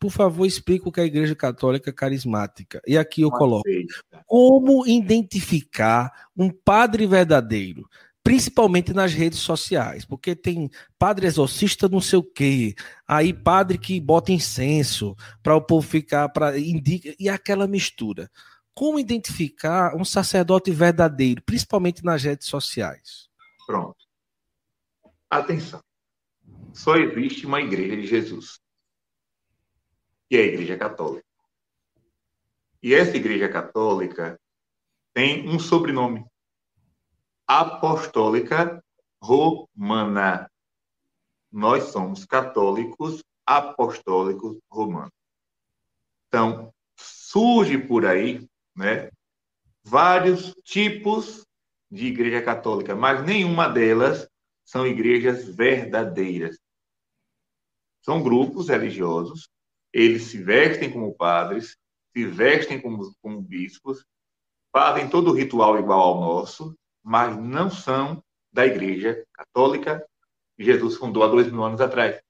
por favor, explique o que é a Igreja Católica Carismática. E aqui eu coloco: como identificar um padre verdadeiro? principalmente nas redes sociais, porque tem padre exorcista não sei o quê, aí padre que bota incenso para o povo ficar para indica e aquela mistura. Como identificar um sacerdote verdadeiro, principalmente nas redes sociais? Pronto. Atenção. Só existe uma igreja de Jesus. Que é a Igreja Católica. E essa Igreja Católica tem um sobrenome apostólica romana. Nós somos católicos apostólicos romanos. Então, surge por aí, né, vários tipos de igreja católica, mas nenhuma delas são igrejas verdadeiras. São grupos religiosos, eles se vestem como padres, se vestem como, como bispos, fazem todo o ritual igual ao nosso, mas não são da Igreja Católica que Jesus fundou há dois mil anos atrás.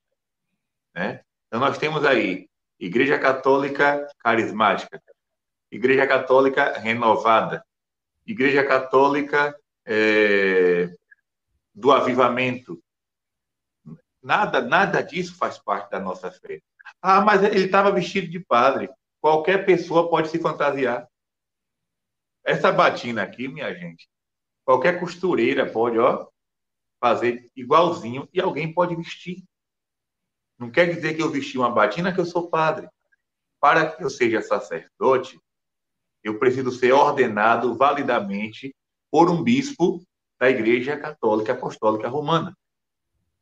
Né? Então, nós temos aí Igreja Católica Carismática, Igreja Católica Renovada, Igreja Católica é, do Avivamento. Nada, nada disso faz parte da nossa fé. Ah, mas ele estava vestido de padre. Qualquer pessoa pode se fantasiar. Essa batina aqui, minha gente, Qualquer costureira pode, ó, fazer igualzinho e alguém pode vestir. Não quer dizer que eu vesti uma batina que eu sou padre. Para que eu seja sacerdote, eu preciso ser ordenado validamente por um bispo da Igreja Católica Apostólica Romana.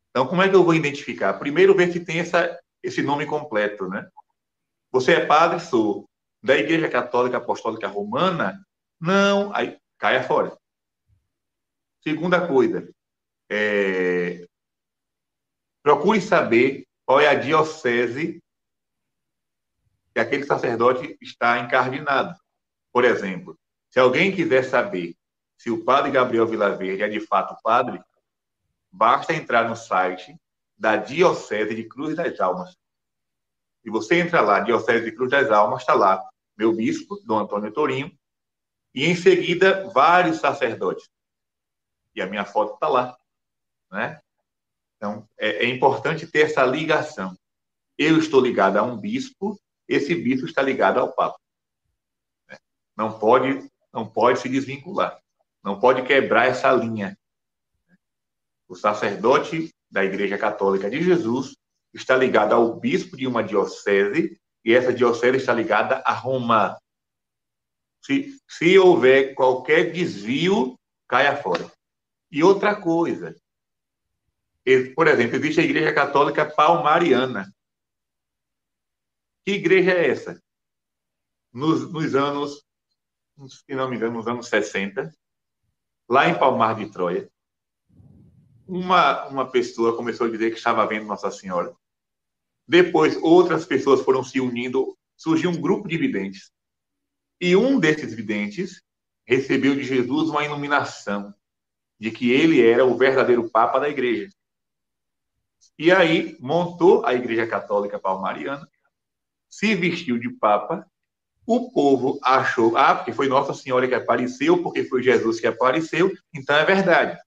Então, como é que eu vou identificar? Primeiro, ver se tem essa, esse nome completo, né? Você é padre? Sou. Da Igreja Católica Apostólica Romana? Não. Aí, caia fora. Segunda coisa, é, procure saber qual é a diocese que aquele sacerdote está encardinado. Por exemplo, se alguém quiser saber se o padre Gabriel Vilaverde é de fato padre, basta entrar no site da Diocese de Cruz das Almas. E você entra lá, Diocese de Cruz das Almas, está lá meu bispo, Dom Antônio Torinho, e em seguida vários sacerdotes e a minha foto está lá, né? Então, é, é, importante ter essa ligação. Eu estou ligado a um bispo, esse bispo está ligado ao Papa. Né? Não pode, não pode se desvincular, não pode quebrar essa linha. O sacerdote da Igreja Católica de Jesus está ligado ao bispo de uma diocese e essa diocese está ligada a Roma. Se, se houver qualquer desvio, caia fora. E outra coisa, por exemplo, existe a Igreja Católica Palmariana. Que igreja é essa? Nos, nos anos, se não me engano, nos anos 60, lá em Palmar de Troia, uma, uma pessoa começou a dizer que estava vendo Nossa Senhora. Depois, outras pessoas foram se unindo, surgiu um grupo de videntes. E um desses videntes recebeu de Jesus uma iluminação de que ele era o verdadeiro Papa da Igreja. E aí montou a Igreja Católica Palmariana, se vestiu de Papa, o povo achou, ah, porque foi Nossa Senhora que apareceu, porque foi Jesus que apareceu, então é verdade.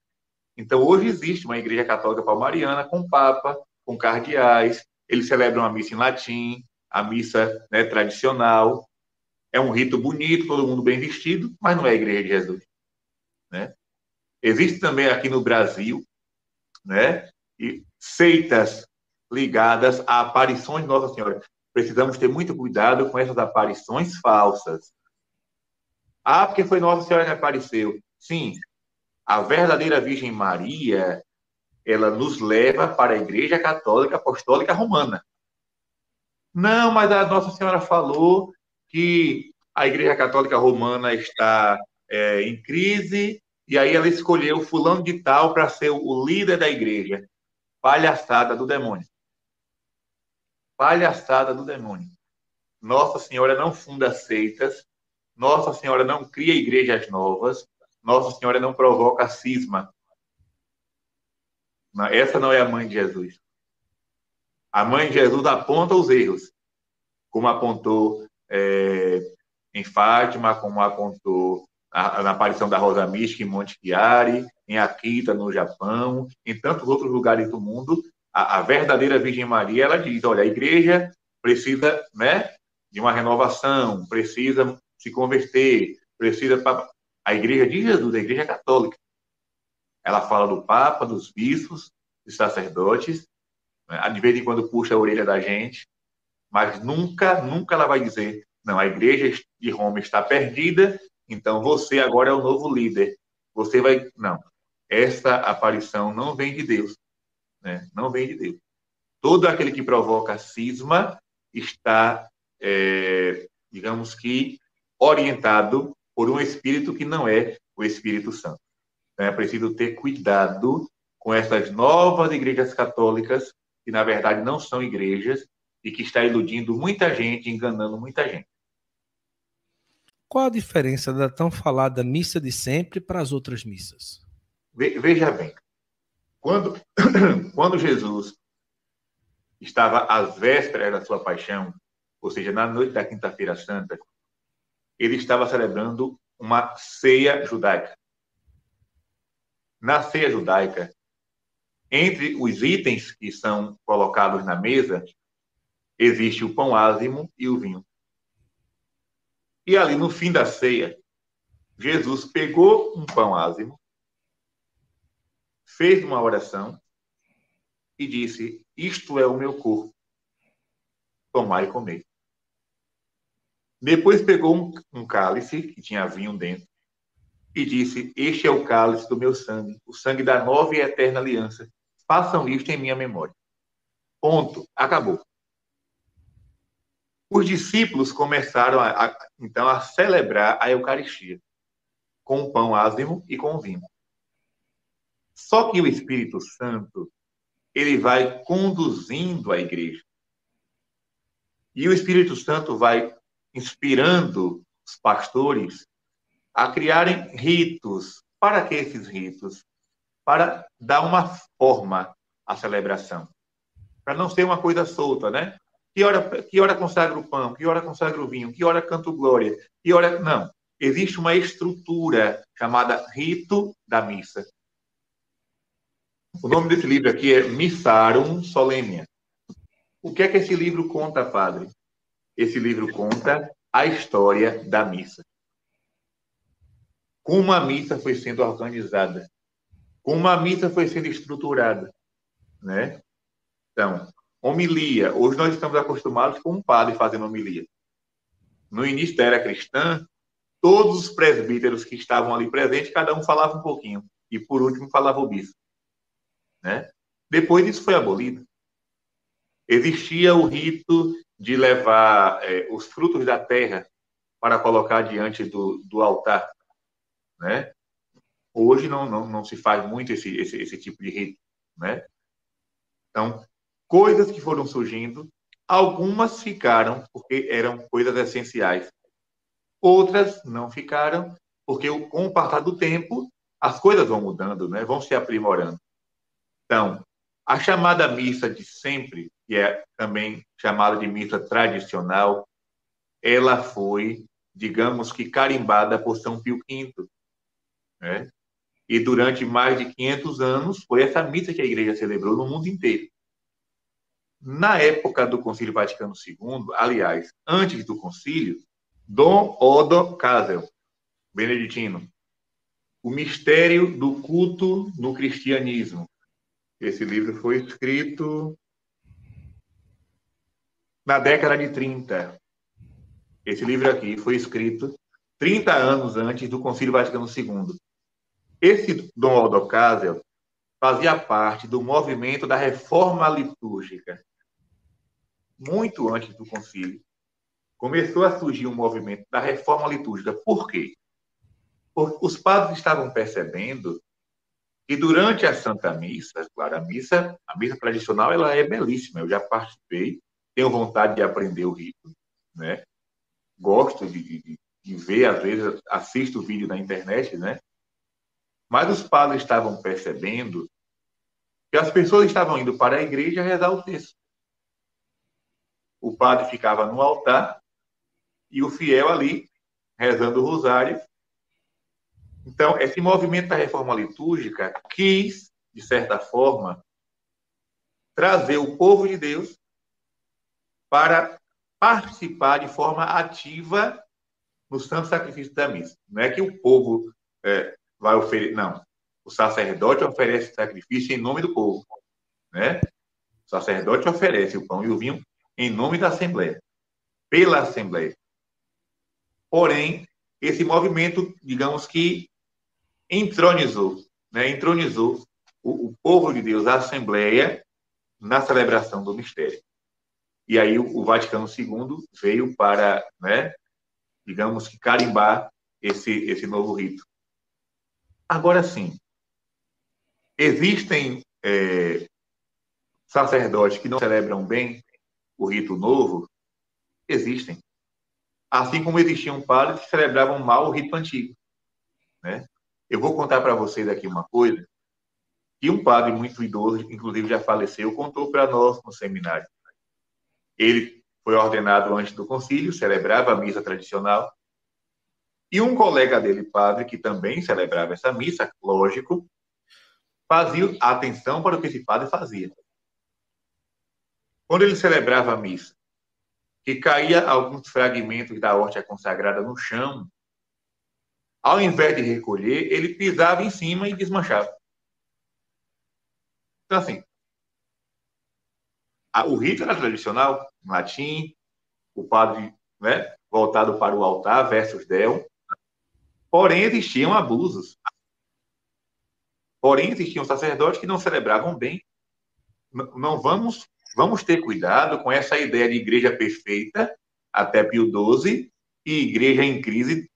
Então hoje existe uma Igreja Católica Palmariana com Papa, com cardeais, eles celebram a missa em latim, a missa né, tradicional, é um rito bonito, todo mundo bem vestido, mas não é a Igreja de Jesus. Né? Existe também aqui no Brasil, né, seitas ligadas a aparições de Nossa Senhora. Precisamos ter muito cuidado com essas aparições falsas. Ah, porque foi Nossa Senhora que apareceu. Sim, a verdadeira Virgem Maria, ela nos leva para a Igreja Católica Apostólica Romana. Não, mas a Nossa Senhora falou que a Igreja Católica Romana está é, em crise e aí ela escolheu fulano de tal para ser o líder da igreja. Palhaçada do demônio. Palhaçada do demônio. Nossa Senhora não funda seitas. Nossa Senhora não cria igrejas novas. Nossa Senhora não provoca cisma. Essa não é a mãe de Jesus. A mãe de Jesus aponta os erros. como apontou é, em Fátima, como apontou a, na aparição da Rosa Mística em Monte Chiari, em Akita, no Japão, em tantos outros lugares do mundo, a, a, verdadeira Virgem Maria, ela diz, olha, a igreja precisa né, de uma renovação, precisa se converter, precisa... A igreja de Jesus, a igreja católica, ela fala do Papa, dos bispos, dos sacerdotes, né, de vez em quando puxa a orelha da gente, mas nunca, nunca ela vai dizer, não, a igreja de Roma está perdida, então você agora é o novo líder. Você vai. Não. Essa aparição não vem de Deus. Né? Não vem de Deus. Todo aquele que provoca cisma está, é, digamos que, orientado por um espírito que não é o Espírito Santo. Então, é preciso ter cuidado com essas novas igrejas católicas, que na verdade não são igrejas, e que está iludindo muita gente, enganando muita gente. Qual a diferença da tão falada missa de sempre para as outras missas? Veja bem, quando, quando Jesus estava às vésperas da sua paixão, ou seja, na noite da Quinta-feira Santa, ele estava celebrando uma ceia judaica. Na ceia judaica, entre os itens que são colocados na mesa, existe o pão ázimo e o vinho. E ali no fim da ceia, Jesus pegou um pão ázimo, fez uma oração e disse: Isto é o meu corpo. Tomai e comer. Depois pegou um, um cálice que tinha vinho dentro e disse: Este é o cálice do meu sangue, o sangue da nova e eterna aliança. Façam isto em minha memória. Ponto. Acabou. Os discípulos começaram, a, a, então, a celebrar a Eucaristia com o pão ázimo e com o vinho. Só que o Espírito Santo, ele vai conduzindo a igreja. E o Espírito Santo vai inspirando os pastores a criarem ritos. Para que esses ritos? Para dar uma forma à celebração. Para não ser uma coisa solta, né? Que hora, que hora consagra o pão? Que hora consagra o vinho? Que hora canto glória? Que hora. Não. Existe uma estrutura chamada rito da missa. O nome desse livro aqui é Missarum Solemnia. O que é que esse livro conta, padre? Esse livro conta a história da missa. Como a missa foi sendo organizada. Como a missa foi sendo estruturada. Né? Então, Homilia. Hoje nós estamos acostumados com um padre fazendo homilia. No início da era cristã, todos os presbíteros que estavam ali presentes, cada um falava um pouquinho. E por último falava o bispo. Né? Depois isso foi abolido. Existia o rito de levar é, os frutos da terra para colocar diante do, do altar. Né? Hoje não, não, não se faz muito esse, esse, esse tipo de rito. Né? Então, coisas que foram surgindo, algumas ficaram porque eram coisas essenciais. Outras não ficaram porque com o passar do tempo as coisas vão mudando, né? Vão se aprimorando. Então, a chamada missa de sempre, que é também chamada de missa tradicional, ela foi, digamos que carimbada por São Pio V, né? E durante mais de 500 anos foi essa missa que a igreja celebrou no mundo inteiro. Na época do Concílio Vaticano II, aliás, antes do concílio, Dom Odo Casel, beneditino, O Mistério do Culto no Cristianismo. Esse livro foi escrito na década de 30. Esse livro aqui foi escrito 30 anos antes do Concílio Vaticano II. Esse Dom Odo Casel fazia parte do movimento da reforma litúrgica muito antes do concílio, começou a surgir um movimento da reforma litúrgica. Por quê? Porque os padres estavam percebendo que durante a Santa Missa, claro, a missa, a missa tradicional, ela é belíssima. Eu já participei, tenho vontade de aprender o rito, né? Gosto de, de, de ver, às vezes assisto o vídeo na internet, né? Mas os padres estavam percebendo que as pessoas estavam indo para a igreja rezar o texto. o padre ficava no altar e o fiel ali rezando o rosário. Então, esse movimento da reforma litúrgica quis, de certa forma, trazer o povo de Deus para participar de forma ativa no santo sacrifício da missa. Não é que o povo é, vai oferecer, não. O sacerdote oferece sacrifício em nome do povo, né? O sacerdote oferece o pão e o vinho em nome da Assembleia, pela Assembleia. Porém, esse movimento, digamos que entronizou, né? entronizou o, o povo de Deus, a Assembleia, na celebração do mistério. E aí o, o Vaticano II veio para, né, digamos que carimbar esse, esse novo rito. Agora sim, existem é, sacerdotes que não celebram bem o rito novo? Existem. Assim como existiam padres que celebravam mal o rito antigo. Né? Eu vou contar para vocês aqui uma coisa que um padre muito idoso, inclusive já faleceu, contou para nós no seminário. Ele foi ordenado antes do concílio, celebrava a missa tradicional, e um colega dele, padre, que também celebrava essa missa, lógico, fazia atenção para o que esse padre fazia. Quando ele celebrava a missa, que caía alguns fragmentos da hóstia consagrada no chão, ao invés de recolher, ele pisava em cima e desmanchava. Então, assim, o rito era tradicional, em latim, o padre né, voltado para o altar, versus del, porém existiam abusos. Porém, existiam sacerdotes que não celebravam bem. Não vamos Vamos ter cuidado com essa ideia de igreja perfeita até Pio XII e igreja em crise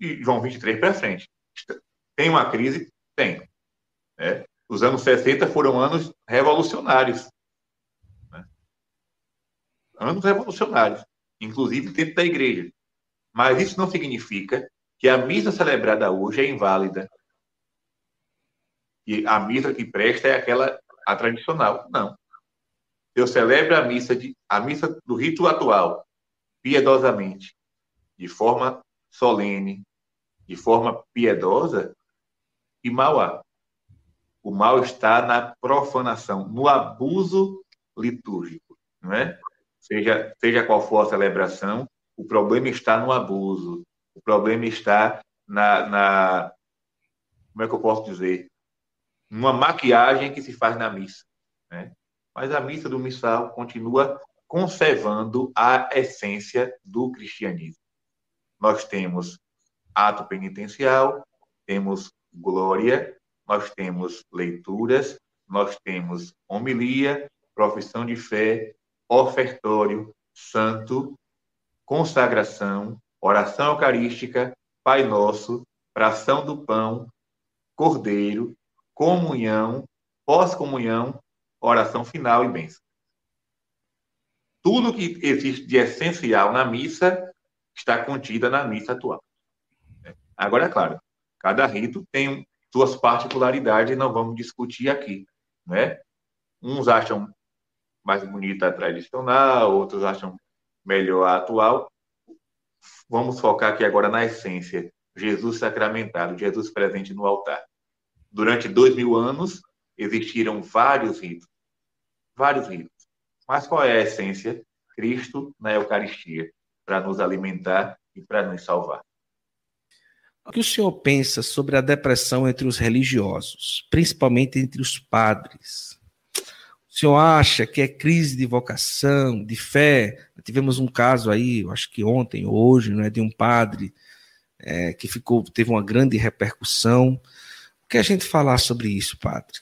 de João 23 para frente. Tem uma crise? Tem. É. Os anos 60 foram anos revolucionários. Né? Anos revolucionários, inclusive dentro da igreja. Mas isso não significa que a missa celebrada hoje é inválida. E a missa que presta é aquela a tradicional. Não eu celebro a missa, de, a missa do rito atual, piedosamente, de forma solene, de forma piedosa, e mal há. O mal está na profanação, no abuso litúrgico, não é? Seja, seja qual for a celebração, o problema está no abuso. O problema está na, na como é que eu posso dizer? Numa maquiagem que se faz na missa. Né? mas a missa do missal continua conservando a essência do cristianismo. Nós temos ato penitencial, temos glória, nós temos leituras, nós temos homilia, profissão de fé, ofertório, santo, consagração, oração eucarística, Pai Nosso, fração do pão, cordeiro, comunhão, pós-comunhão oração final e bênção. Tudo que existe de essencial na missa está contida na missa atual. Agora, é claro, cada rito tem suas particularidades e não vamos discutir aqui, né? Uns acham mais bonita a tradicional, outros acham melhor a atual. Vamos focar aqui agora na essência. Jesus sacramentado, Jesus presente no altar. Durante dois mil anos, existiram vários ritos vários ritos. Mas qual é a essência? Cristo na Eucaristia, para nos alimentar e para nos salvar. O que o senhor pensa sobre a depressão entre os religiosos, principalmente entre os padres? O senhor acha que é crise de vocação, de fé? Tivemos um caso aí, acho que ontem hoje, não é, de um padre é, que ficou, teve uma grande repercussão. O que a gente falar sobre isso, padre?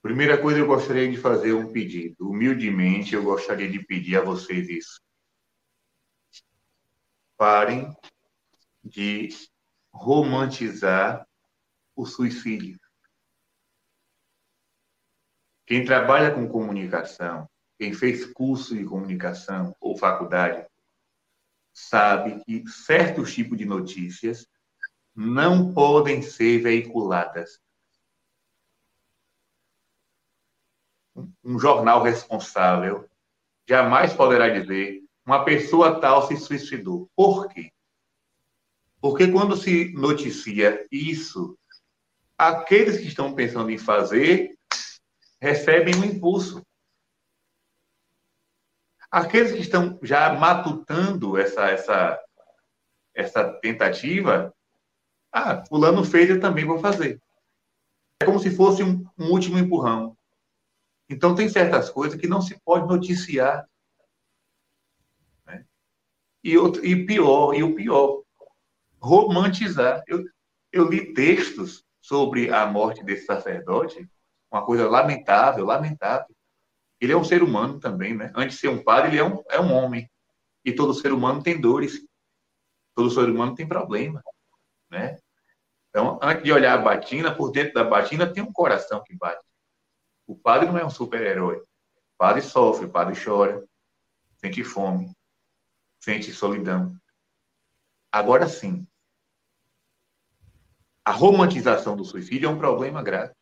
Primeira coisa, eu gostaria de fazer um pedido. Humildemente, eu gostaria de pedir a vocês isso. Parem de romantizar o suicídio. Quem trabalha com comunicação, quem fez curso de comunicação ou faculdade, sabe que certos tipos de notícias não podem ser veiculadas um jornal responsável jamais poderá dizer uma pessoa tal se suicidou. Por quê? Porque quando se noticia isso, aqueles que estão pensando em fazer recebem um impulso. Aqueles que estão já matutando essa, essa, essa tentativa, ah, fulano fez, eu também vou fazer. É como se fosse um, um último empurrão. Então, tem certas coisas que não se pode noticiar. Né? E, outro, e pior, e o pior, romantizar. Eu, eu li textos sobre a morte desse sacerdote, uma coisa lamentável, lamentável. Ele é um ser humano também, né? Antes de ser um padre, ele é um, é um homem. E todo ser humano tem dores. Todo ser humano tem problema, né? Então, antes de olhar a batina, por dentro da batina tem um coração que bate. O padre não é um super-herói. O padre sofre, o padre chora, sente fome, sente solidão. Agora sim, a romantização do suicídio é um problema grave.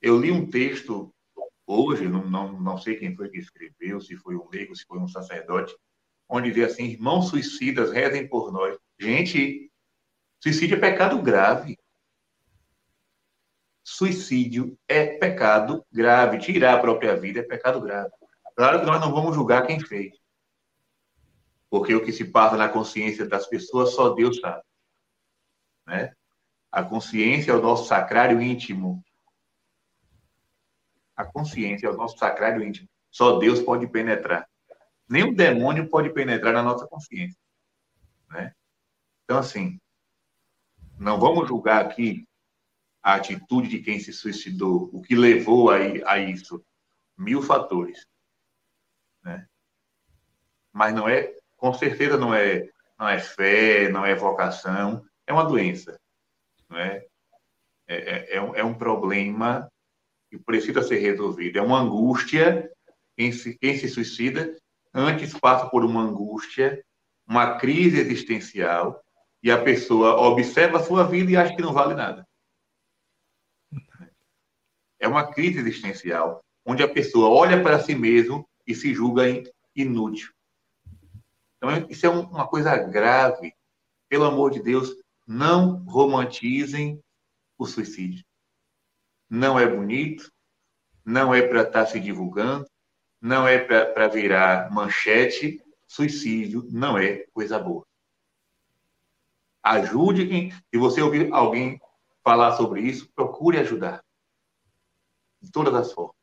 Eu li um texto hoje, não, não, não sei quem foi que escreveu, se foi um leigo, se foi um sacerdote, onde diz assim: irmãos suicidas, rezem por nós. Gente, suicídio é pecado grave. Suicídio é pecado grave. Tirar a própria vida é pecado grave. Claro que nós não vamos julgar quem fez. Porque o que se passa na consciência das pessoas só Deus sabe. Né? A consciência é o nosso sacrário íntimo a consciência, é o nosso sacrário íntimo. Só Deus pode penetrar. Nem o demônio pode penetrar na nossa consciência. Né? Então, assim, não vamos julgar aqui a atitude de quem se suicidou, o que levou a, a isso. Mil fatores. Né? Mas não é, com certeza não é, não é fé, não é vocação, é uma doença. É? É, é, é, um, é um problema que precisa ser resolvido. É uma angústia. Quem se, quem se suicida antes passa por uma angústia, uma crise existencial, e a pessoa observa a sua vida e acha que não vale nada. É uma crise existencial, onde a pessoa olha para si mesmo e se julga inútil. Então, isso é uma coisa grave. Pelo amor de Deus, não romantizem o suicídio não é bonito, não é para estar tá se divulgando, não é para virar manchete. Suicídio não é coisa boa. Ajude quem. Se você ouvir alguém falar sobre isso, procure ajudar. De todas as formas.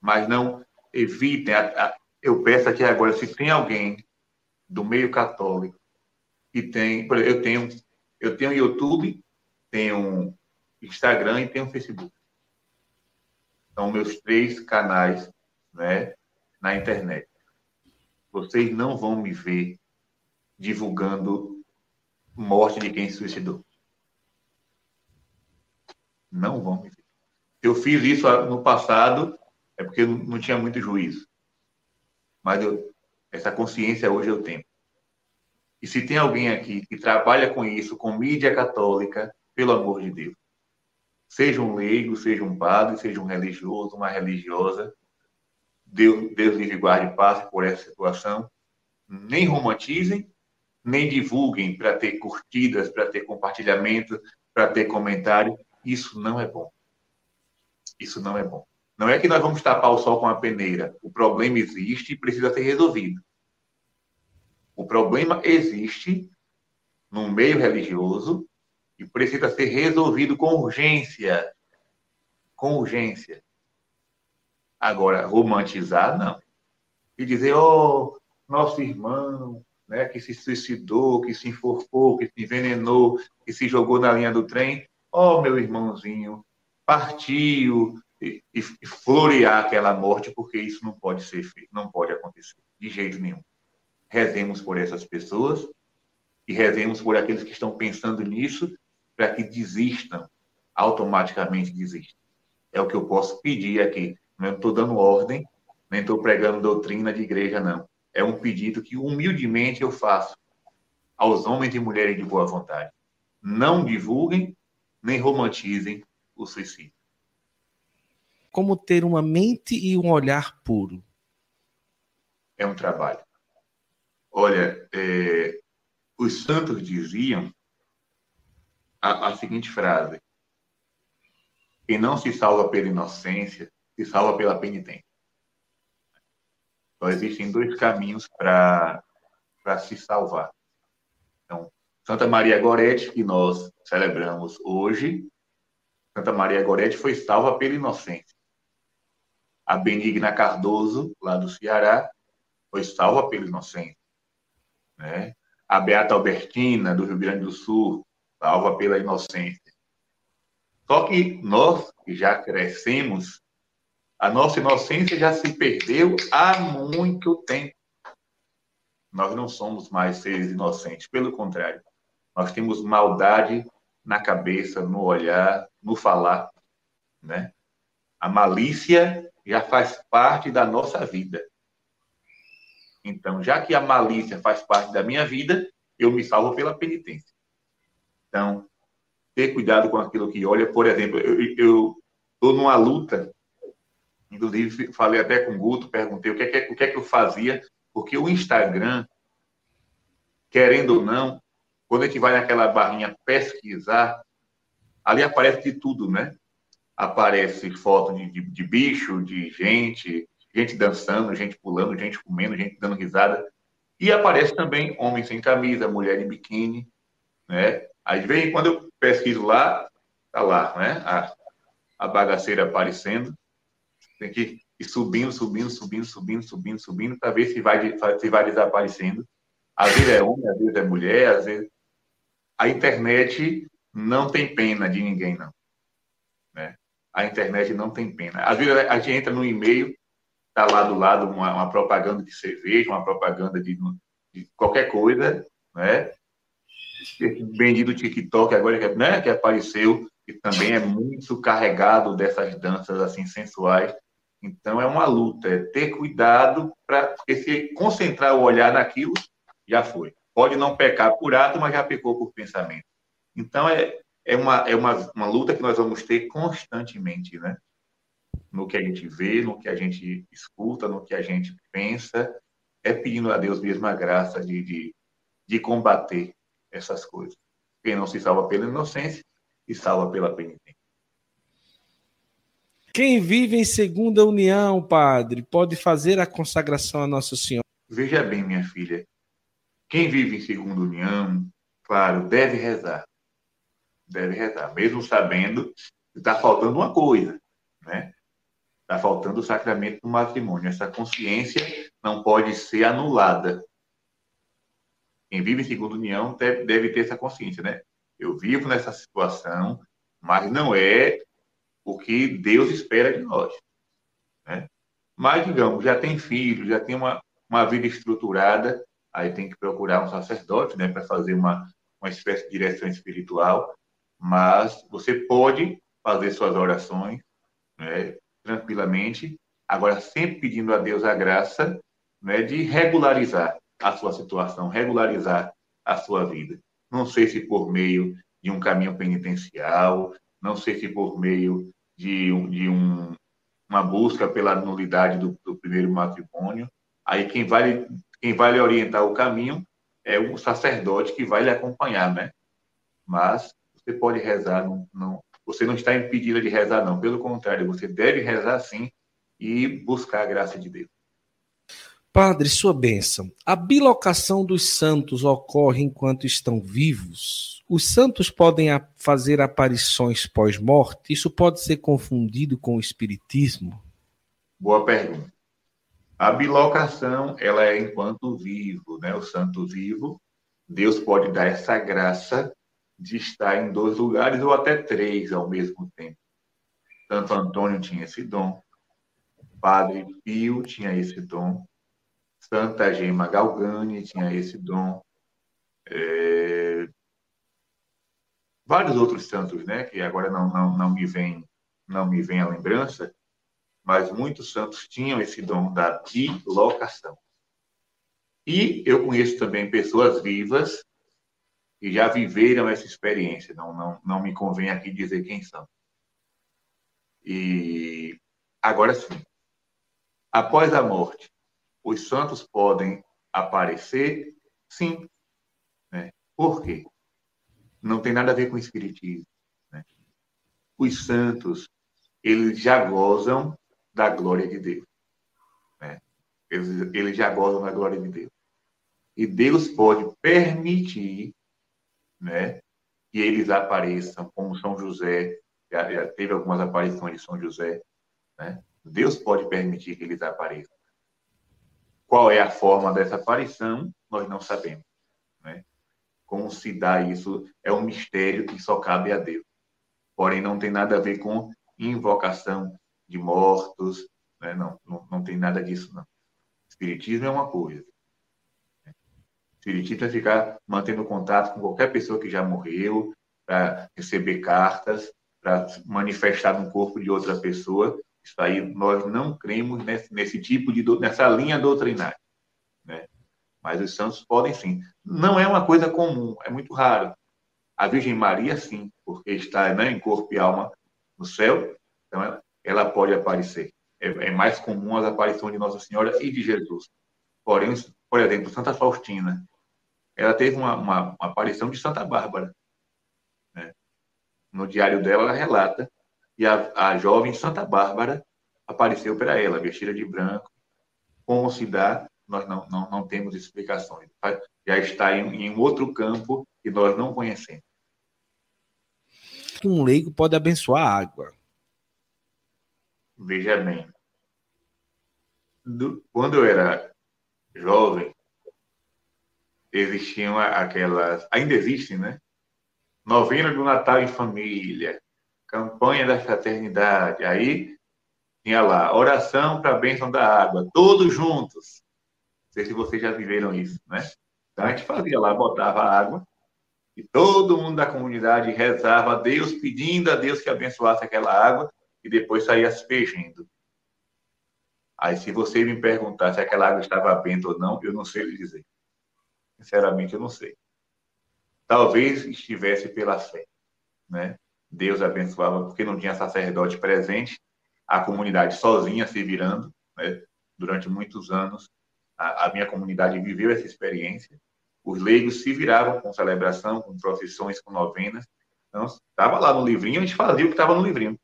Mas não evitem. Eu peço aqui agora, se tem alguém do meio católico que tem. Eu tenho, eu tenho YouTube, tenho Instagram e tem o Facebook. São meus três canais né, na internet. Vocês não vão me ver divulgando morte de quem se suicidou. Não vão me ver. Eu fiz isso no passado, é porque não tinha muito juízo. Mas eu, essa consciência hoje eu tenho. E se tem alguém aqui que trabalha com isso, com mídia católica, pelo amor de Deus, Seja um leigo, seja um padre, seja um religioso, uma religiosa. Deus, Deus livre guarde passe por essa situação. Nem romantizem, nem divulguem para ter curtidas, para ter compartilhamento, para ter comentário. Isso não é bom. Isso não é bom. Não é que nós vamos tapar o sol com a peneira. O problema existe e precisa ser resolvido. O problema existe no meio religioso e precisa ser resolvido com urgência. Com urgência. Agora, romantizar, não. E dizer, oh, nosso irmão, né, que se suicidou, que se enforcou, que se envenenou, que se jogou na linha do trem, oh, meu irmãozinho, partiu, e, e, florear aquela morte, porque isso não pode ser feito, não pode acontecer, de jeito nenhum. Rezemos por essas pessoas e rezemos por aqueles que estão pensando nisso para que desistam, automaticamente desistam. É o que eu posso pedir aqui. Não estou dando ordem, nem estou pregando doutrina de igreja, não. É um pedido que humildemente eu faço aos homens e mulheres de boa vontade. Não divulguem nem romantizem o suicídio. Como ter uma mente e um olhar puro. é um trabalho. Olha, é, os santos diziam a, a seguinte frase: quem não se salva pela inocência, se salva pela penitência. Só existem dois caminhos para se salvar. Então, Santa Maria Gorete, que nós celebramos hoje, Santa Maria Gorete foi salva pela inocência. A Benigna Cardoso, lá do Ceará, foi salva pela inocência. Né? A Beata Albertina, do Rio Grande do Sul, salva pela inocência. Só que nós, que já crescemos, a nossa inocência já se perdeu há muito tempo. Nós não somos mais seres inocentes, pelo contrário. Nós temos maldade na cabeça, no olhar, no falar, né? A malícia já faz parte da nossa vida. Então, já que a malícia faz parte da minha vida, eu me salvo pela penitência. Então, ter cuidado com aquilo que olha. Por exemplo, eu estou numa luta Inclusive, falei até com o Guto, perguntei o que, é que, o que é que eu fazia, porque o Instagram, querendo ou não, quando a gente vai naquela barrinha pesquisar, ali aparece de tudo, né? Aparece foto de, de, de bicho, de gente, gente dançando, gente pulando, gente comendo, gente dando risada. E aparece também homem sem camisa, mulher em biquíni, né? Às vezes, quando eu pesquiso lá, tá lá, né? A, a bagaceira aparecendo. Tem que ir subindo, subindo, subindo, subindo, subindo, subindo, para ver se vai, se vai desaparecendo. Às vezes é homem, às vezes é mulher, às vezes. A internet não tem pena de ninguém, não. A internet não tem pena. Às vezes a gente entra no e-mail, está lá do lado uma, uma, propaganda de cerveja, uma propaganda de, de qualquer coisa, né? Esse bendito TikTok agora né, que apareceu, que também é muito carregado dessas danças assim sensuais. Então, é uma luta, é ter cuidado para se concentrar o olhar naquilo, já foi. Pode não pecar por ato, mas já pecou por pensamento. Então, é, é, uma, é uma, uma luta que nós vamos ter constantemente, né? No que a gente vê, no que a gente escuta, no que a gente pensa, é pedindo a Deus mesmo a graça de, de, de combater essas coisas. Quem não se salva pela inocência, se salva pela penitência. Quem vive em segunda união, padre, pode fazer a consagração a Nossa Senhora. Veja bem, minha filha. Quem vive em segunda união, claro, deve rezar. Deve rezar, mesmo sabendo que está faltando uma coisa, né? Está faltando o sacramento do matrimônio. Essa consciência não pode ser anulada. Quem vive em segunda união deve, ter essa consciência, né? Eu vivo nessa situação, mas não é o que Deus espera de nós. Né? Mas, digamos, já tem filho, já tem uma, uma vida estruturada, aí tem que procurar um sacerdote né, para fazer uma, uma espécie de direção espiritual, mas você pode fazer suas orações né, tranquilamente, agora sempre pedindo a Deus a graça né, de regularizar a sua situação, regularizar a sua vida. Não sei se por meio de um caminho penitencial, não sei se por meio de, de um, uma busca pela nulidade do, do, primeiro matrimônio. Aí quem vai, quem vai lhe orientar o caminho é o sacerdote que vai lhe acompanhar, né? Mas você pode rezar, não, não, você não está impedida de rezar, não. Pelo contrário, você deve rezar sim e buscar a graça de Deus. Padre, sua bênção. A bilocação dos santos ocorre enquanto estão vivos? Os santos podem fazer aparições pós-morte? Isso pode ser confundido com o espiritismo? Boa pergunta. A bilocação, ela é enquanto vivo, né? O santo vivo, Deus pode dar essa graça de estar em dois lugares ou até três ao mesmo tempo. Santo Antônio tinha esse dom, Padre Pio tinha esse dom, Santa Gema Galgani tinha esse dom. É... Vários outros santos, né, que agora não, não, não me vem não me vem a lembrança, mas muitos santos tinham esse dom da bilocação. E eu conheço também pessoas vivas que já viveram essa experiência. Não, não, não me convém aqui dizer quem são. E agora sim, após a morte, os santos podem aparecer? Sim. Né? Por quê? Não tem nada a ver com o espiritismo. Né? Os santos, eles já gozam da glória de Deus. Né? Eles, eles já gozam da glória de Deus. E Deus pode permitir né, que eles apareçam, como São José, já, já teve algumas aparições de São José. Né? Deus pode permitir que eles apareçam. Qual é a forma dessa aparição? Nós não sabemos. Né? Como se dá isso é um mistério que só cabe a Deus. Porém, não tem nada a ver com invocação de mortos, né? não, não, não tem nada disso, não. Espiritismo é uma coisa. Espiritismo é ficar mantendo contato com qualquer pessoa que já morreu, para receber cartas, para manifestar no corpo de outra pessoa. Isso aí nós não cremos nesse, nesse tipo de nessa linha doutrinária, né? Mas os santos podem sim. Não é uma coisa comum, é muito raro. A Virgem Maria sim, porque está né, em corpo e alma no céu, então ela, ela pode aparecer. É, é, mais comum as aparições de Nossa Senhora e de Jesus. Porém, por exemplo, Santa Faustina, ela teve uma, uma, uma aparição de Santa Bárbara. Né? No diário dela, ela relata e a, a jovem Santa Bárbara apareceu para ela, vestida de branco. Como se dá, nós não, não, não temos explicações. Já está em, em outro campo que nós não conhecemos. Um leigo pode abençoar a água. Veja bem. Do, quando eu era jovem, existiam aquelas, ainda existem, né? Novena do Natal em família, campanha da fraternidade. Aí tinha lá, oração para a bênção da água, todos juntos. Não sei se vocês já viveram isso, né? Então a gente fazia lá, botava água e todo mundo da comunidade rezava a Deus, pedindo a Deus que abençoasse aquela água e depois saía aspergindo. Aí, se você me perguntar se aquela água estava benta ou não, eu não sei lhe dizer. Sinceramente, eu não sei. Talvez estivesse pela fé, né? Deus abençoava porque não tinha sacerdote presente, a comunidade sozinha se virando, né? Durante muitos anos, a, a minha comunidade viveu essa experiência. Os leigos se viravam com celebração, com procissões, com novenas. Então, estava lá no livrinho, a gente fazia o que estava no livrinho.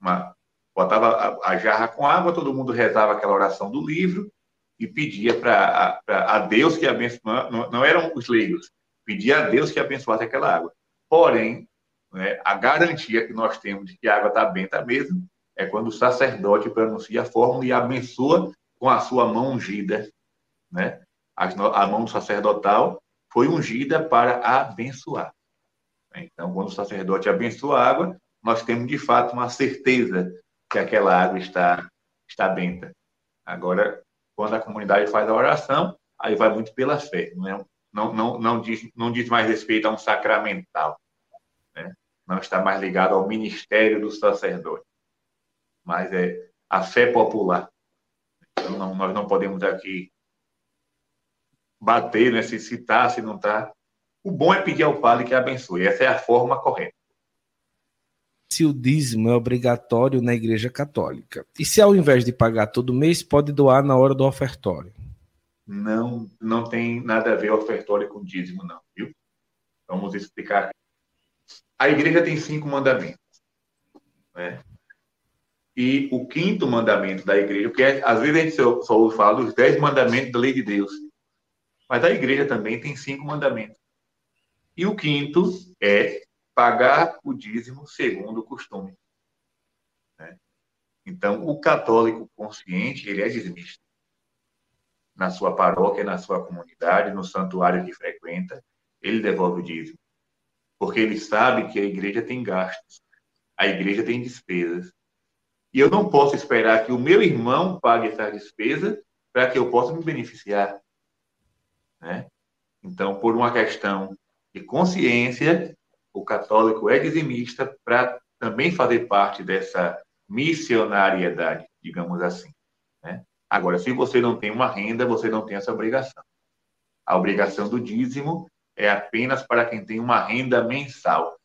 Uma, botava a, a, jarra com água, todo mundo rezava aquela oração do livro, e pedia para a Deus que abençoasse, não, não, eram os leigos, pedia a Deus que abençoasse aquela água. Porém, né, a garantia que nós temos de que a água está benta mesmo é quando o sacerdote pronuncia a fórmula e abençoa com a sua mão ungida. Né? A, mão do sacerdotal foi ungida para abençoar. Então, quando o sacerdote abençoa a água, nós temos de fato uma certeza que aquela água está, está benta. Agora, quando a comunidade faz a oração, aí vai muito pela fé, não, é, não, não, não, diz, não diz mais respeito a um sacramental, né? não está mais ligado ao ministério do sacerdote, mas é a fé popular. Então, não, nós não podemos aqui bater, né, se está, se não está. O bom é pedir ao padre que abençoe, essa é a forma correta se o dízimo é obrigatório na Igreja Católica. E se ao invés de pagar todo mês, pode doar na hora do ofertório? Não, não tem nada a ver ofertório com dízimo, não, viu? Vamos explicar. A Igreja tem cinco mandamentos, né? E o quinto mandamento da Igreja, que é, às vezes a gente só, falar dos dez mandamentos da lei de Deus, mas a Igreja também tem cinco mandamentos. E o quinto é pagar o dízimo segundo o costume. Né? Então, o católico consciente, ele é dizimista. Na sua paróquia, na sua comunidade, no santuário que frequenta, ele devolve o dízimo. Porque ele sabe que a igreja tem gastos, a igreja tem despesas. E eu não posso esperar que o meu irmão pague essa despesa para que eu possa me beneficiar. Né? Então, por uma questão de consciência, o católico é dizimista para também fazer parte dessa missionariedade, digamos assim. Né? Agora, se você não tem uma renda, você não tem essa obrigação. A obrigação do dízimo é apenas para quem tem uma renda mensal.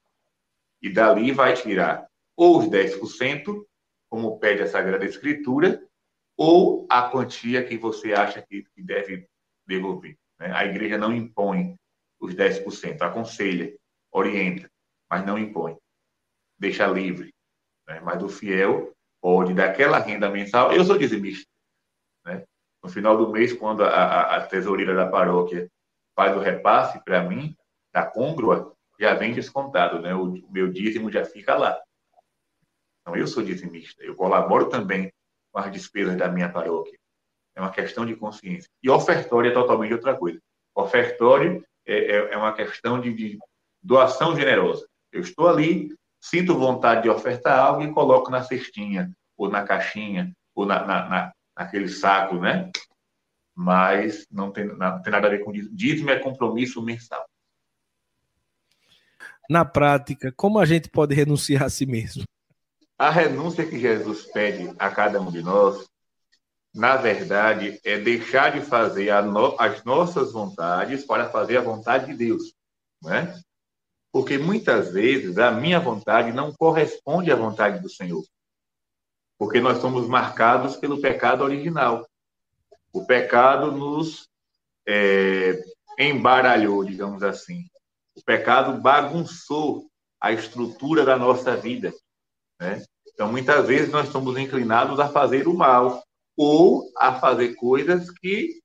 E dali vai tirar ou os 10%, como pede a Sagrada Escritura, ou a quantia que você acha que, deve devolver. Né? A igreja não impõe os 10%, aconselha, orienta, mas não impõe. Deixa livre. Né? Mas o fiel pode, daquela renda mensal, eu sou dizimista. Né? No final do mês, quando a, a, tesoureira da paróquia faz o repasse para mim, da congruã, já vem descontado, né? O, o meu dízimo já fica lá. Então, eu sou dizimista. Eu colaboro também com as despesas da minha paróquia. É uma questão de consciência. E ofertório é totalmente outra coisa. Ofertório é, é, é uma questão de, de, doação generosa. Eu estou ali, sinto vontade de ofertar algo e coloco na cestinha, ou na caixinha, ou na, na, na naquele saco, né? Mas não tem, não tem nada a ver com dízimo. Dízimo é compromisso mensal. Na prática, como a gente pode renunciar a si mesmo? A renúncia que Jesus pede a cada um de nós, na verdade, é deixar de fazer no, as nossas vontades para fazer a vontade de Deus, né? Porque muitas vezes a minha vontade não corresponde à vontade do Senhor. Porque nós somos marcados pelo pecado original. O pecado nos é, embaralhou, digamos assim. O pecado bagunçou a estrutura da nossa vida. Né? Então, muitas vezes nós somos inclinados a fazer o mal ou a fazer coisas que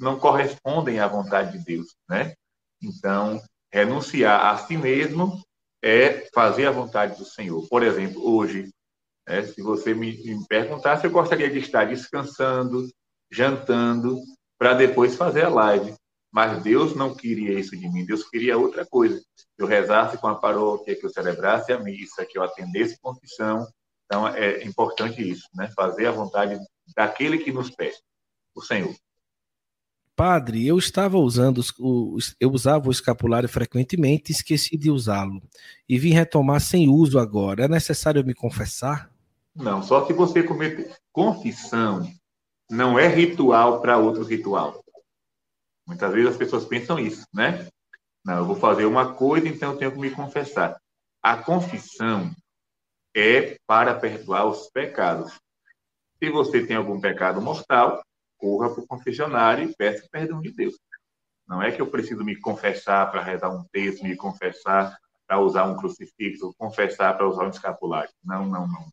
não correspondem à vontade de Deus, né? Então, renunciar a si mesmo é fazer a vontade do Senhor. Por exemplo, hoje, né, se você me, me perguntar se eu gostaria de estar descansando, jantando, para depois fazer a live. Mas Deus não queria isso de mim, Deus queria outra coisa. Que eu rezasse com a paróquia, que eu celebrasse a missa, que eu atendesse confissão, então, é importante isso, né? Fazer a vontade daquele que nos pede, o Senhor. Padre, eu estava usando, o, eu usava o escapulário frequentemente, esqueci de usá-lo e vim retomar sem uso agora. É necessário me confessar? Não, só que você cometer confissão não é ritual para outro ritual. Muitas vezes as pessoas pensam isso, né? Não, eu vou fazer uma coisa, então eu tenho que me confessar. A confissão é para perdoar os pecados. Se você tem algum pecado mortal, corra para o confessionário e peça perdão de Deus. Não é que eu preciso me confessar para rezar um texto, me confessar para usar um crucifixo, confessar para usar um escapulário. Não, não, não.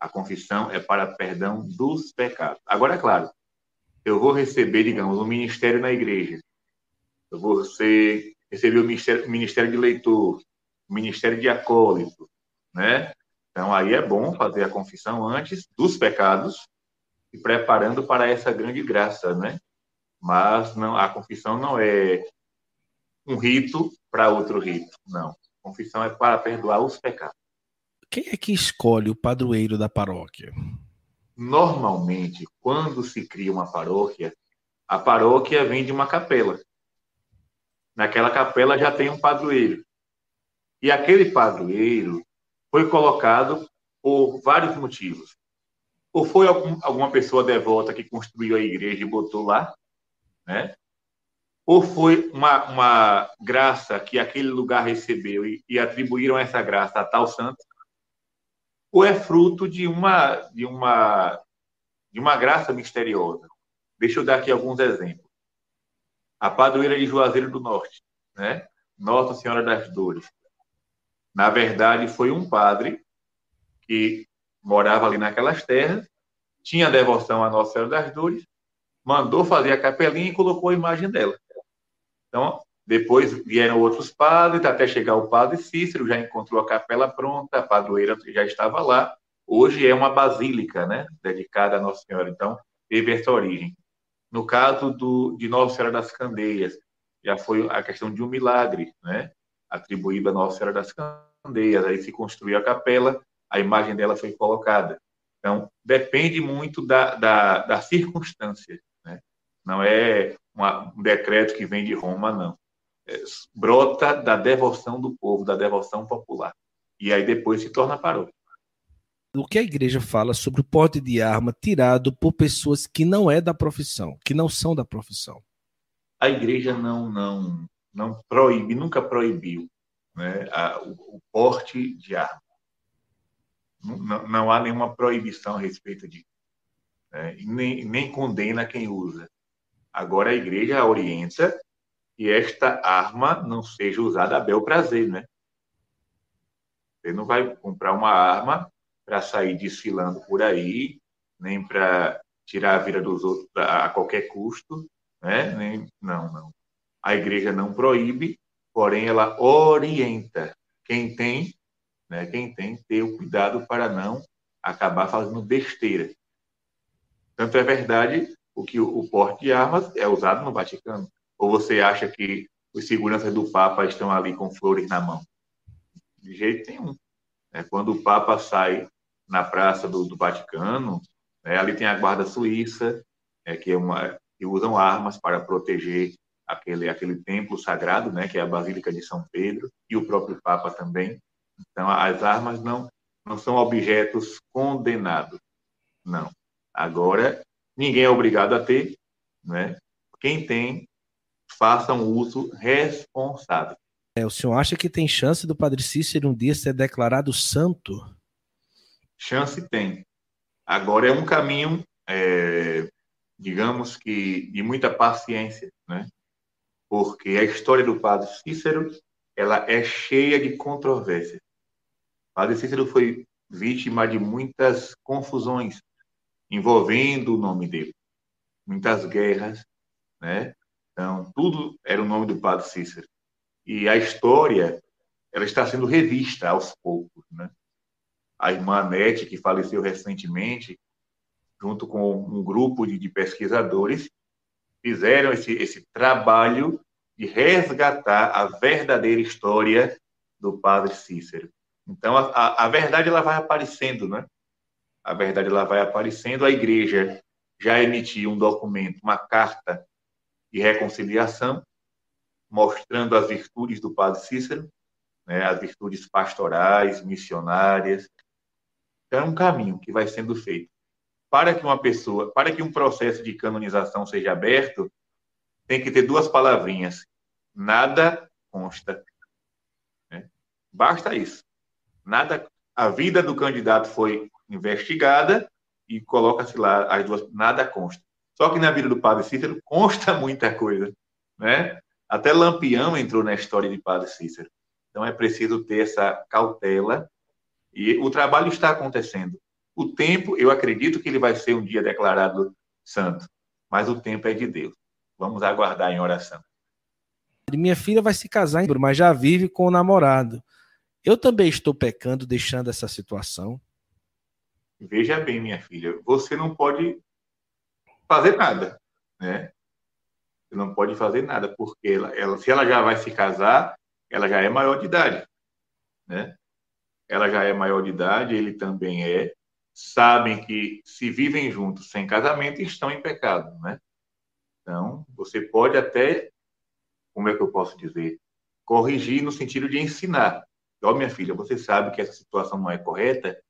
A confissão é para perdão dos pecados. Agora, é claro, eu vou receber, digamos, um ministério na igreja. Eu vou ser, receber o ministério, ministério de leitor, o ministério de acólito, né? Então, aí é bom fazer a confissão antes dos pecados e preparando para essa grande graça, né? Mas não, a confissão não é um rito para outro rito, não. A confissão é para perdoar os pecados. Quem é que escolhe o padroeiro da paróquia? Normalmente, quando se cria uma paróquia, a paróquia vem de uma capela. Naquela capela já tem um padroeiro. E aquele padroeiro foi colocado por vários motivos. Ou foi algum, alguma pessoa devota que construiu a igreja e botou lá, né? Ou foi uma, uma graça que aquele lugar recebeu e, e atribuíram essa graça a tal santo, ou é fruto de uma, de uma, de uma graça misteriosa. Deixa eu dar aqui alguns exemplos. A padroeira de Juazeiro do Norte, né? Nossa Senhora das Dores. Na verdade, foi um padre que morava ali naquelas terras, tinha devoção à Nossa Senhora das Dores, mandou fazer a capelinha e colocou a imagem dela. Então, depois vieram outros padres, até chegar o padre Cícero, já encontrou a capela pronta, a padroeira já estava lá. Hoje é uma basílica, né, dedicada a Nossa Senhora. Então, teve essa origem. No caso do, de Nossa Senhora das Candeias, já foi a questão de um milagre, né? atribuída a Nossa Senhora das Candeias. Aí se construiu a capela, a imagem dela foi colocada. Então, depende muito da, da, da circunstância. Né? Não é uma, um decreto que vem de Roma, não. É, brota da devoção do povo, da devoção popular. E aí depois se torna paróquia. O que a igreja fala sobre o porte de arma tirado por pessoas que não é da profissão, que não são da profissão? A igreja não não não proíbe, nunca proibiu né, a, o, o, porte de arma. Não, não, há nenhuma proibição a respeito disso. né? nem, nem condena quem usa. Agora a igreja orienta que esta arma não seja usada a bel prazer, né? Você não vai comprar uma arma para sair desfilando por aí, nem para tirar a vida dos outros a qualquer custo, né? Nem, não, não. A igreja não proíbe, porém ela orienta quem tem, né? Quem tem ter o cuidado para não acabar fazendo besteira. Tanto é verdade o que o porte de armas é usado no Vaticano. Ou você acha que os seguranças do Papa estão ali com flores na mão? De jeito nenhum. É, quando o Papa sai na praça do, do Vaticano, é, ali tem a guarda suíça, é, que, é uma, que usam armas para proteger aquele, aquele templo sagrado, né, que é a Basílica de São Pedro, e o próprio Papa também. Então, as armas não, não são objetos condenados. Não. Agora, ninguém é obrigado a ter, né? Quem tem, faça um uso responsável. É, o senhor acha que tem chance do Padre Cícero um dia ser declarado santo? Chance tem. Agora é um caminho, é, digamos que, de muita paciência, né? Porque a história do Padre Cícero, ela é cheia de controvérsias. Padre Cícero foi vítima de muitas confusões envolvendo o nome dele. Muitas guerras, né? Então, tudo era o nome do Padre Cícero. E a história, ela está sendo revista aos poucos, né? A irmã Anete, que faleceu recentemente, junto com um grupo de, de pesquisadores, fizeram esse, esse trabalho de resgatar a verdadeira história do Padre Cícero. Então, a, a, verdade ela vai aparecendo, né? a verdade ela vai aparecendo, a igreja já emitiu um documento, uma carta de reconciliação, mostrando as virtudes do Padre Cícero, né, as virtudes pastorais, missionárias. Então, é um caminho que vai sendo feito. Para que uma pessoa, para que um processo de canonização seja aberto, tem que ter duas palavrinhas: nada consta. Né? Basta isso. Nada, a vida do candidato foi investigada e coloca-se lá as duas, nada consta. Só que na vida do Padre Cícero consta muita coisa, né? Até Lampião entrou na história de Padre Cícero. Então é preciso ter essa cautela e o trabalho está acontecendo. O tempo, eu acredito que ele vai ser um dia declarado santo, mas o tempo é de Deus. Vamos aguardar em oração. Minha filha vai se casar, mas já vive com o namorado. Eu também estou pecando, deixando essa situação. Veja bem, minha filha, você não pode fazer nada, né? Você não pode fazer nada, porque ela, ela, se ela já vai se casar, ela já é maior de idade, né? Ela já é maior de idade, ele também é. Sabem que se vivem juntos sem casamento, estão em pecado, né? Então, você pode até, como é que eu posso dizer, corrigir no sentido de ensinar. Ó, minha filha, você sabe que essa situação não é correta,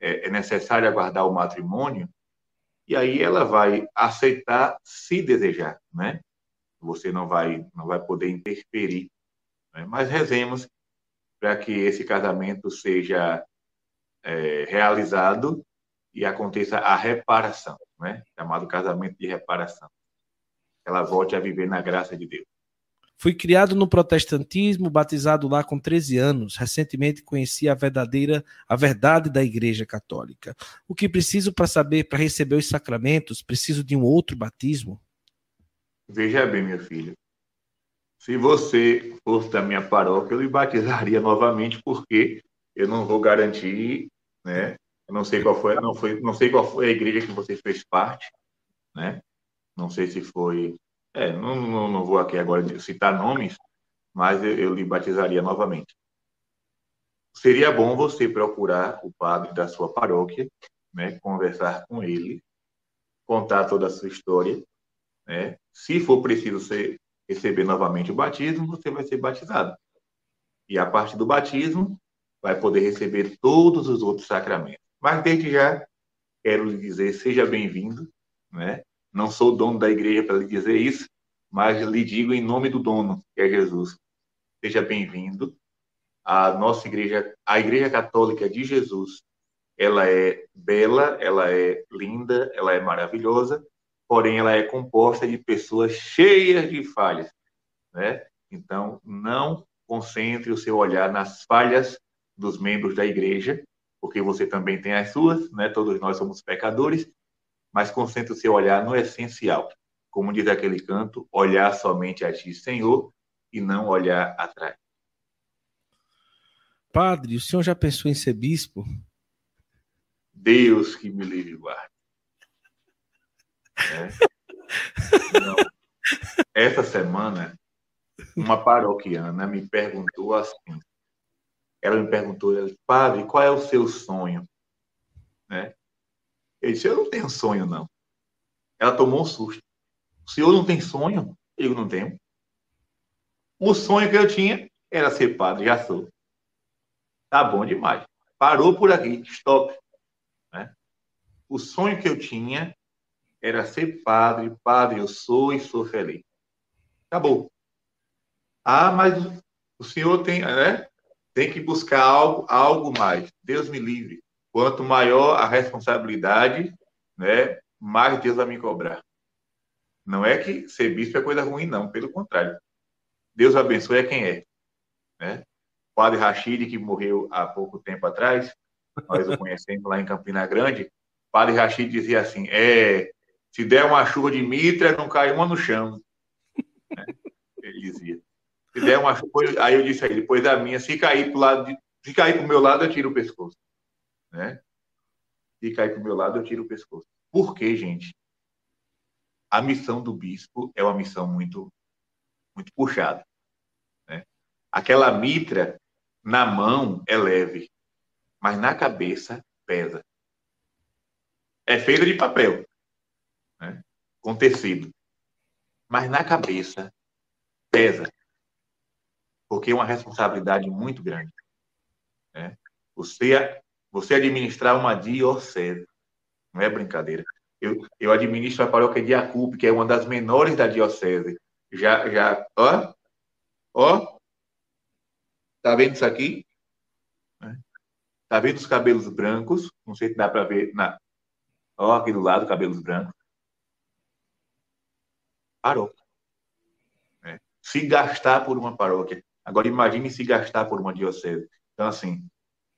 é, é necessário aguardar o matrimônio, e aí ela vai aceitar se desejar, né? Você não vai, não vai poder interferir. Né? Mas rezemos para que esse casamento seja é, realizado e aconteça a reparação, né? Chamado casamento de reparação. Ela volte a viver na graça de Deus. Fui criado no protestantismo, batizado lá com 13 anos. Recentemente conheci a verdadeira, a verdade da Igreja Católica. O que preciso para saber, para receber os sacramentos, preciso de um outro batismo? Veja bem, meu filho. Se você fosse da minha paróquia, eu lhe batizaria novamente, porque eu não vou garantir, né? Eu não sei qual foi, não foi, não sei qual foi a igreja que você fez parte, né? Não sei se foi é, não, não, não, vou aqui agora citar nomes, mas eu, eu lhe batizaria novamente. Seria bom você procurar o padre da sua paróquia, né, conversar com ele, contar toda a sua história. Né? Se for preciso ser, receber novamente o batismo, você vai ser batizado. E a partir do batismo, vai poder receber todos os outros sacramentos. Mas desde já, quero lhe dizer, seja bem-vindo, né? Não sou dono da igreja para lhe dizer isso, mas lhe digo em nome do dono, que é Jesus. Seja bem-vindo à nossa igreja, à Igreja Católica de Jesus, ela é bela, ela é linda, ela é maravilhosa, porém ela é composta de pessoas cheias de falhas, né? Então, não concentre o seu olhar nas falhas dos membros da igreja, porque você também tem as suas, né? Todos nós somos pecadores, mas concentre o seu olhar no essencial. Como diz aquele canto, olhar somente a ti, Senhor, e não olhar atrás. Padre, o senhor já pensou em ser bispo? Deus que me livre e guarde. É. Essa semana, uma paroquiana me perguntou assim. Ela me perguntou, padre, qual é o seu sonho? Né? Eu disse, eu não tenho sonho, não. Ela tomou um susto. O senhor não tem sonho? Eu não tenho. O sonho que eu tinha era ser padre, já sou. Tá bom demais. Parou por aqui, stop. Né? O sonho que eu tinha era ser padre, padre eu sou e sou feliz. Acabou. Ah, mas o senhor tem, né? Tem que buscar algo, algo mais. Deus me livre. Quanto maior a responsabilidade, né, mais Deus vai me cobrar. Não é que ser bispo é coisa ruim, não. Pelo contrário. Deus abençoe a quem é. Né? O padre Rachid, que morreu há pouco tempo atrás, nós o conhecemos lá em Campina Grande, o padre Rachid dizia assim, é, se der uma chuva de mitra, não cai uma no chão. Né? Ele dizia. Se der uma chuva, aí eu disse a ele, depois da minha, se cair pro lado de, se cair pro meu lado, eu tiro o pescoço. Né? Se cair pro meu lado, eu tiro o pescoço. Por quê, gente? A missão do bispo é uma missão muito, muito puxada. Né? Aquela mitra na mão é leve, mas na cabeça pesa. É feita de papel, né? com tecido. Mas na cabeça pesa porque é uma responsabilidade muito grande. Né? Você, você administrar uma diocese, não é brincadeira. Eu, eu administro a paróquia de Acupe, que é uma das menores da diocese. Já, já, ó, ó, tá vendo isso aqui? Né? Tá vendo os cabelos brancos? Não sei se dá para ver. Na... Ó, aqui do lado, cabelos brancos. Parou. É. Se gastar por uma paróquia Agora imagine se gastar por uma diocese. Então assim,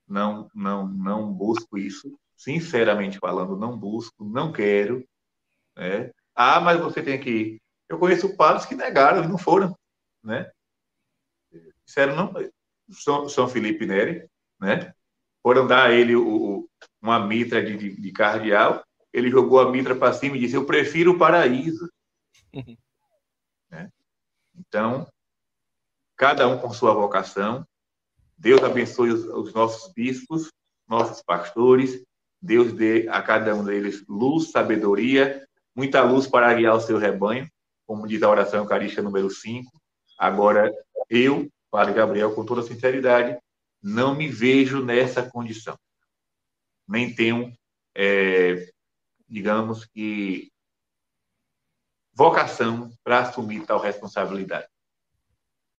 não não não busco isso, sinceramente falando, não busco, não quero, né? Ah, mas você tem que ir. Eu conheço padres que negaram e não foram, né? Disseram não, São, São Felipe Neri, né? Foram dar a ele o, uma mitra de, de, de cardeal, ele jogou a mitra para cima e disse: Eu prefiro o paraíso. né? Então, cada um com sua vocação. Deus abençoe os, os nossos bispos, nossos pastores. Deus dê a cada um deles luz, sabedoria, muita luz para guiar o seu rebanho, como diz a oração eucarística número 5. Agora, eu, Padre Gabriel, com toda sinceridade, não me vejo nessa condição. Nem tenho, é, digamos que, vocação para assumir tal responsabilidade.